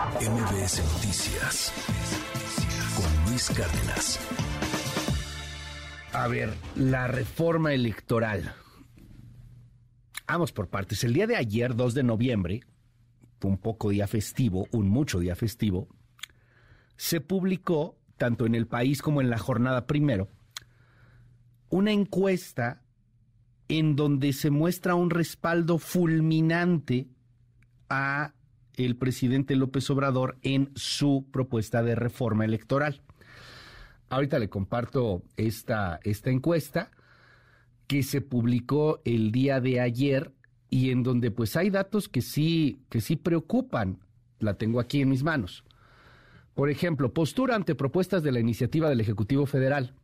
MBS Noticias con Luis Cárdenas. A ver, la reforma electoral. Vamos por partes. El día de ayer, 2 de noviembre, un poco día festivo, un mucho día festivo, se publicó, tanto en el país como en la jornada primero, una encuesta en donde se muestra un respaldo fulminante a el presidente López Obrador en su propuesta de reforma electoral. Ahorita le comparto esta, esta encuesta que se publicó el día de ayer y en donde pues hay datos que sí, que sí preocupan. La tengo aquí en mis manos. Por ejemplo, postura ante propuestas de la iniciativa del Ejecutivo Federal.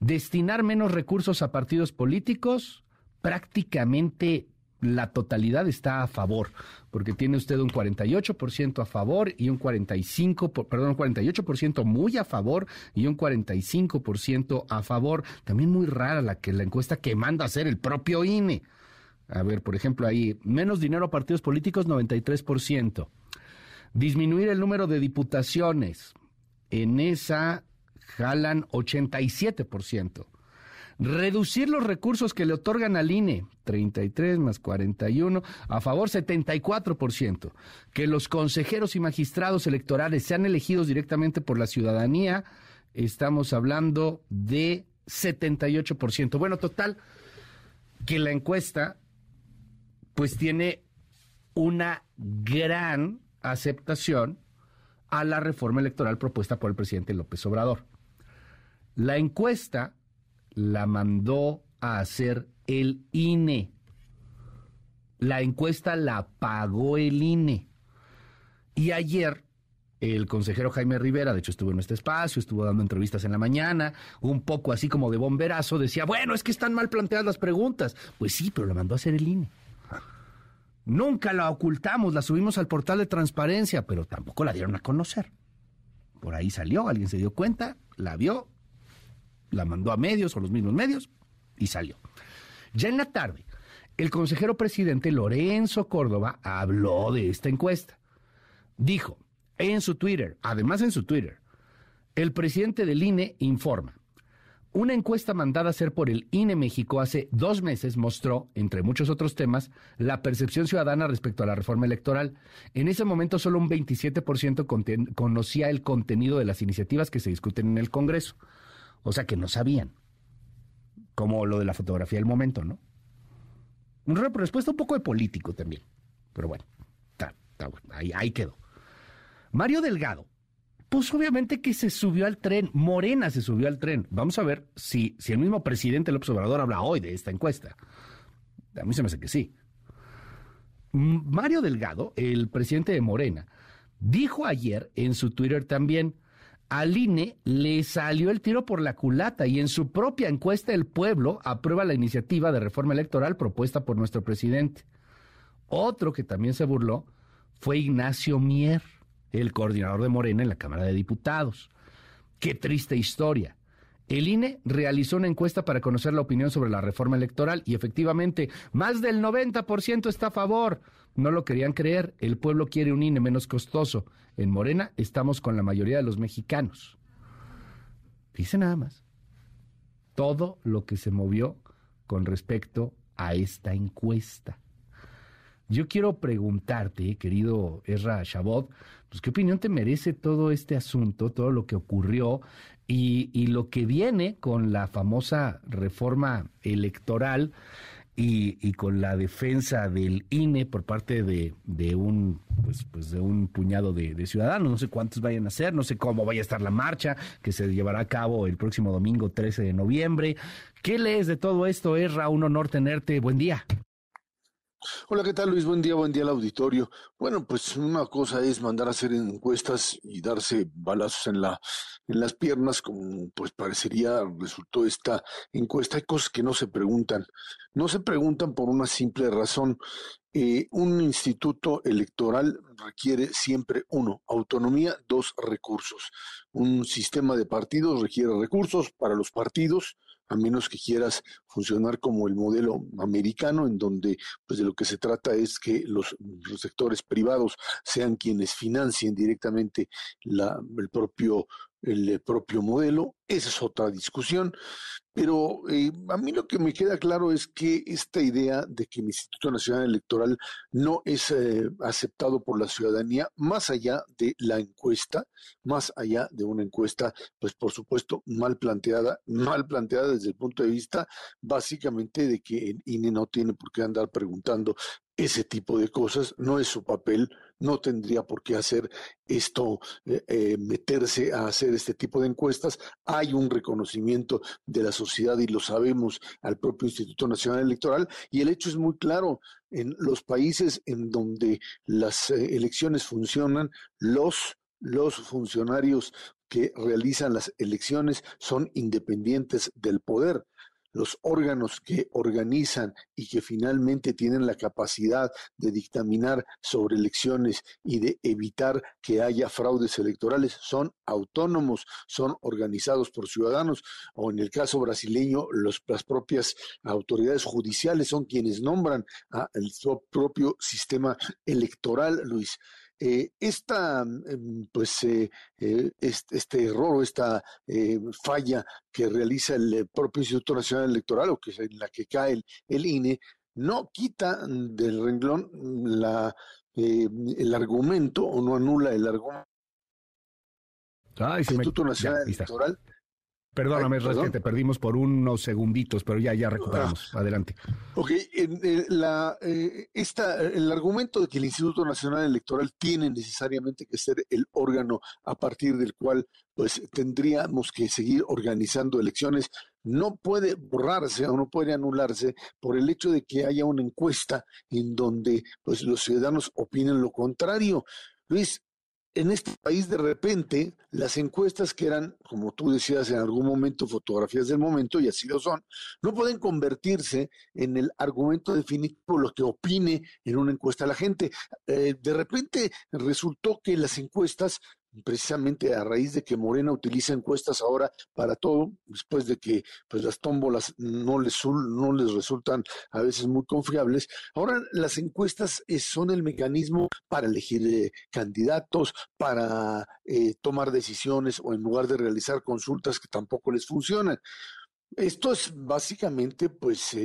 Destinar menos recursos a partidos políticos, prácticamente la totalidad está a favor, porque tiene usted un 48% a favor y un 45, perdón, un 48% muy a favor y un 45% a favor. También muy rara la que la encuesta que manda a hacer el propio INE. A ver, por ejemplo, ahí menos dinero a partidos políticos 93%. Disminuir el número de diputaciones. En esa jalan 87%. Reducir los recursos que le otorgan al INE, 33 más 41, a favor 74%. Que los consejeros y magistrados electorales sean elegidos directamente por la ciudadanía, estamos hablando de 78%. Bueno, total, que la encuesta pues tiene una gran aceptación a la reforma electoral propuesta por el presidente López Obrador. La encuesta la mandó a hacer el INE. La encuesta la pagó el INE. Y ayer el consejero Jaime Rivera, de hecho estuvo en este espacio, estuvo dando entrevistas en la mañana, un poco así como de bomberazo, decía, bueno, es que están mal planteadas las preguntas. Pues sí, pero la mandó a hacer el INE. Nunca la ocultamos, la subimos al portal de transparencia, pero tampoco la dieron a conocer. Por ahí salió, alguien se dio cuenta, la vio, la mandó a medios o los mismos medios y salió. Ya en la tarde, el consejero presidente Lorenzo Córdoba habló de esta encuesta. Dijo en su Twitter, además en su Twitter, el presidente del INE informa. Una encuesta mandada a hacer por el INE México hace dos meses mostró, entre muchos otros temas, la percepción ciudadana respecto a la reforma electoral. En ese momento solo un 27% conocía el contenido de las iniciativas que se discuten en el Congreso. O sea que no sabían. Como lo de la fotografía del momento, ¿no? Una respuesta un poco de político también. Pero bueno, está, ahí, ahí quedó. Mario Delgado, pues obviamente que se subió al tren. Morena se subió al tren. Vamos a ver si, si el mismo presidente López Obrador habla hoy de esta encuesta. A mí se me hace que sí. Mario Delgado, el presidente de Morena, dijo ayer en su Twitter también, al INE le salió el tiro por la culata y en su propia encuesta el pueblo aprueba la iniciativa de reforma electoral propuesta por nuestro presidente. Otro que también se burló fue Ignacio Mier, el coordinador de Morena en la Cámara de Diputados. Qué triste historia. El INE realizó una encuesta para conocer la opinión sobre la reforma electoral y efectivamente más del 90% está a favor. No lo querían creer, el pueblo quiere un INE menos costoso. En Morena estamos con la mayoría de los mexicanos. Dice nada más. Todo lo que se movió con respecto a esta encuesta. Yo quiero preguntarte, querido Ezra Shabot, pues qué opinión te merece todo este asunto, todo lo que ocurrió y, y lo que viene con la famosa reforma electoral y, con la defensa del INE por parte de, de un pues, pues de un puñado de, ciudadanos. No sé cuántos vayan a ser, no sé cómo vaya a estar la marcha que se llevará a cabo el próximo domingo 13 de noviembre. ¿Qué lees de todo esto, Erra? Un honor tenerte. Buen día. Hola, ¿qué tal Luis? Buen día, buen día al auditorio. Bueno, pues una cosa es mandar a hacer encuestas y darse balazos en en las piernas, como pues parecería resultó esta encuesta. Hay cosas que no se preguntan. No se preguntan por una simple razón. Eh, un instituto electoral requiere siempre uno, autonomía, dos, recursos. Un sistema de partidos requiere recursos para los partidos, a menos que quieras funcionar como el modelo americano, en donde pues de lo que se trata es que los, sectores privados sean quienes financien directamente la, el propio el propio modelo. Esa es otra discusión. Pero eh, a mí lo que me queda claro es que esta idea de que el Instituto Nacional Electoral no es eh, aceptado por la ciudadanía, más allá de la encuesta, más allá de una encuesta, pues por supuesto mal planteada, mal planteada desde el punto de vista básicamente de que el INE no tiene por qué andar preguntando ese tipo de cosas, no es su papel, no tendría por qué hacer esto, eh, eh, meterse a hacer este tipo de encuestas. Hay un reconocimiento de la sociedad y lo sabemos al propio Instituto Nacional Electoral y el hecho es muy claro. En los países en donde las eh, elecciones funcionan, los los funcionarios que realizan las elecciones son independientes del poder los órganos que organizan y que finalmente tienen la capacidad de dictaminar sobre elecciones y de evitar que haya fraudes electorales son autónomos, son organizados por ciudadanos, o en el caso brasileño, las propias autoridades judiciales son quienes nombran al propio sistema electoral, Luis. Eh, esta, mm, pues, eh, eh, este, error o esta falla que realiza el propio Instituto Nacional Electoral o que es en la que cae el, INE, no quita del renglón la, el argumento o no anula el argumento. Instituto Nacional Electoral Perdóname, es que te perdimos por unos segunditos, pero ya, ya recuperamos. Ah. Adelante. Ok, la, eh, esta, el argumento de que el Instituto Nacional Electoral tiene necesariamente que ser el órgano a partir del cual pues tendríamos que seguir organizando elecciones no puede borrarse o no puede anularse por el hecho de que haya una encuesta en donde pues los ciudadanos opinen lo contrario. Luis, en este país de repente las encuestas que eran, como tú decías en algún momento, fotografías del momento, y así lo son, no pueden convertirse en el argumento definitivo, lo que opine en una encuesta la gente. Eh, de repente resultó que las encuestas precisamente a raíz de que Morena utiliza encuestas ahora para todo, después de que pues las tómbolas no les, no les resultan a veces muy confiables, ahora las encuestas eh, son el mecanismo para elegir eh, candidatos, para eh, tomar decisiones o en lugar de realizar consultas que tampoco les funcionan. Esto es básicamente, pues,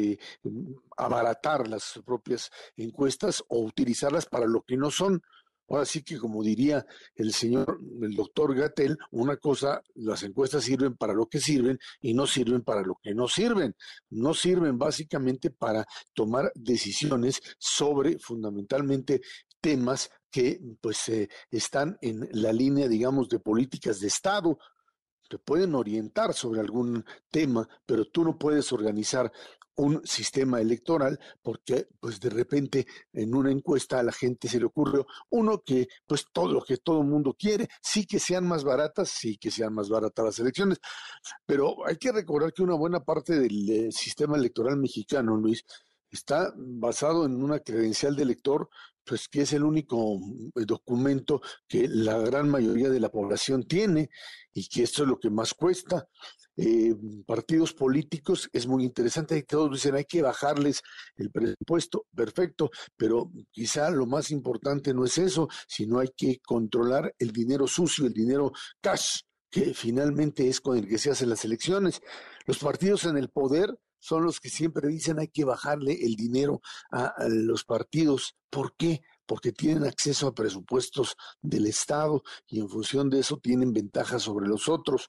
abaratar las propias encuestas o utilizarlas para lo que no son. Ahora sí que como diría el señor, el doctor Gatel, una cosa, las encuestas sirven para lo que sirven y no sirven para lo que no sirven. No sirven básicamente para tomar decisiones sobre fundamentalmente temas que pues eh, están en la línea, digamos, de políticas de Estado, te pueden orientar sobre algún tema, pero tú no puedes organizar un sistema electoral porque pues de repente en una encuesta a la gente se le ocurrió uno que pues todo lo que todo el mundo quiere, sí que sean más baratas, sí que sean más baratas las elecciones, pero hay que recordar que una buena parte del sistema electoral mexicano, Luis, está basado en una credencial de elector, pues que es el único eh, documento que la gran mayoría de la población tiene y que esto es lo que más cuesta eh, partidos políticos, es muy interesante, todos dicen hay que bajarles el presupuesto, perfecto, pero quizá lo más importante no es eso, sino hay que controlar el dinero sucio, el dinero cash, que finalmente es con el que se hacen las elecciones. Los partidos en el poder son los que siempre dicen hay que bajarle el dinero a los partidos. ¿Por qué? porque tienen acceso a presupuestos del Estado y en función de eso tienen ventajas sobre los otros.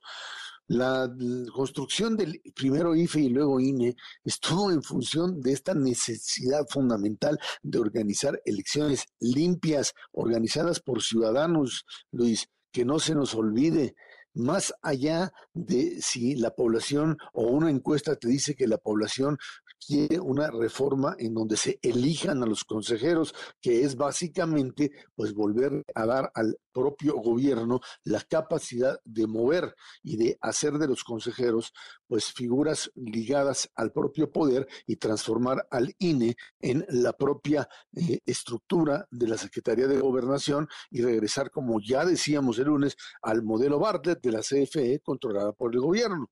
La construcción del primero IFE y luego INE estuvo en función de esta necesidad fundamental de organizar elecciones limpias, organizadas por ciudadanos, Luis, que no se nos olvide, más allá de si la población o una encuesta te dice que la población quiere una reforma en donde se elijan a los consejeros, que es básicamente pues volver a dar al propio gobierno la capacidad de mover y de hacer de los consejeros pues figuras ligadas al propio poder y transformar al INE en la propia eh, estructura de la Secretaría de Gobernación y regresar, como ya decíamos el lunes, al modelo Bartlett de la CFE controlada por el gobierno.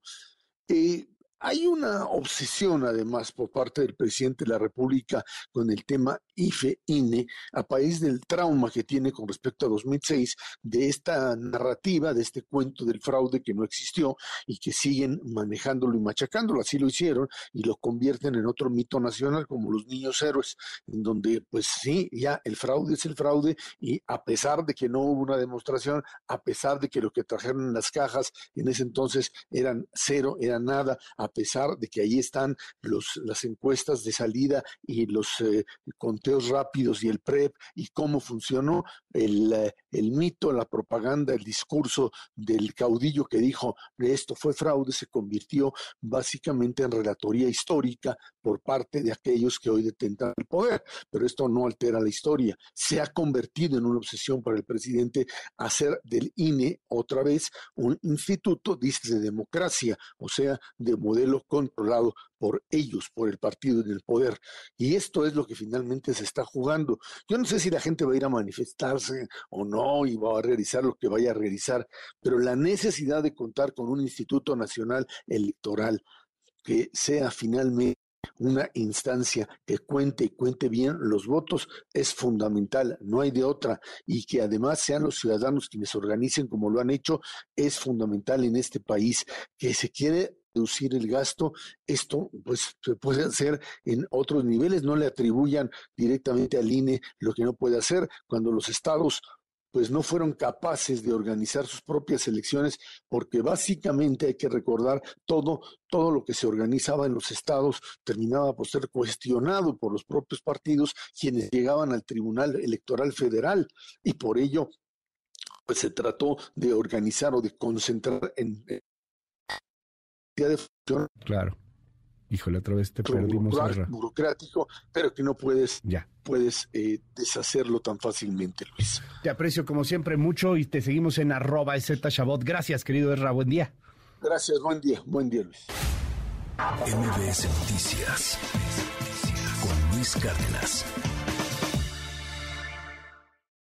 Eh, Hay una obsesión, además, por parte del presidente de la República con el tema IFE-INE, a país del trauma que tiene con respecto a 2006, de esta narrativa, de este cuento del fraude que no existió y que siguen manejándolo y machacándolo. Así lo hicieron y lo convierten en otro mito nacional como los niños héroes, en donde, pues sí, ya el fraude es el fraude y a pesar de que no hubo una demostración, a pesar de que lo que trajeron en las cajas en ese entonces eran cero, era nada, a pesar de que ahí están los, las encuestas de salida y los eh, conteos rápidos y el PREP y cómo funcionó el, eh, el mito, la propaganda, el discurso del caudillo que dijo esto fue fraude, se convirtió básicamente en relatoría histórica por parte de aquellos que hoy detentan el poder. Pero esto no altera la historia. Se ha convertido en una obsesión para el presidente hacer del INE otra vez un instituto, dice, de democracia, o sea, de modelo controlado por ellos, por el partido en el poder. Y esto es lo que finalmente se está jugando. Yo no sé si la gente va a ir a manifestarse o no y va a realizar lo que vaya a realizar, pero la necesidad de contar con un Instituto Nacional Electoral que sea finalmente una instancia que cuente y cuente bien los votos es fundamental, no hay de otra, y que además sean los ciudadanos quienes organicen como lo han hecho, es fundamental en este país, que se quiere reducir el gasto, esto pues se puede hacer en otros niveles, no le atribuyan directamente al INE lo que no puede hacer cuando los estados pues no fueron capaces de organizar sus propias elecciones, porque básicamente hay que recordar todo, todo lo que se organizaba en los estados terminaba por ser cuestionado por los propios partidos, quienes llegaban al Tribunal Electoral Federal, y por ello pues se trató de organizar o de concentrar en, Claro. Híjole, otra vez te perdimos. burocrático, pero que no puedes, ya. puedes eh, deshacerlo tan fácilmente, Luis. Te aprecio como siempre mucho y te seguimos en arroba Shabot. Gracias, querido Erra. Buen día. Gracias, buen día. Buen día, Luis. MBS Noticias con Luis Cárdenas.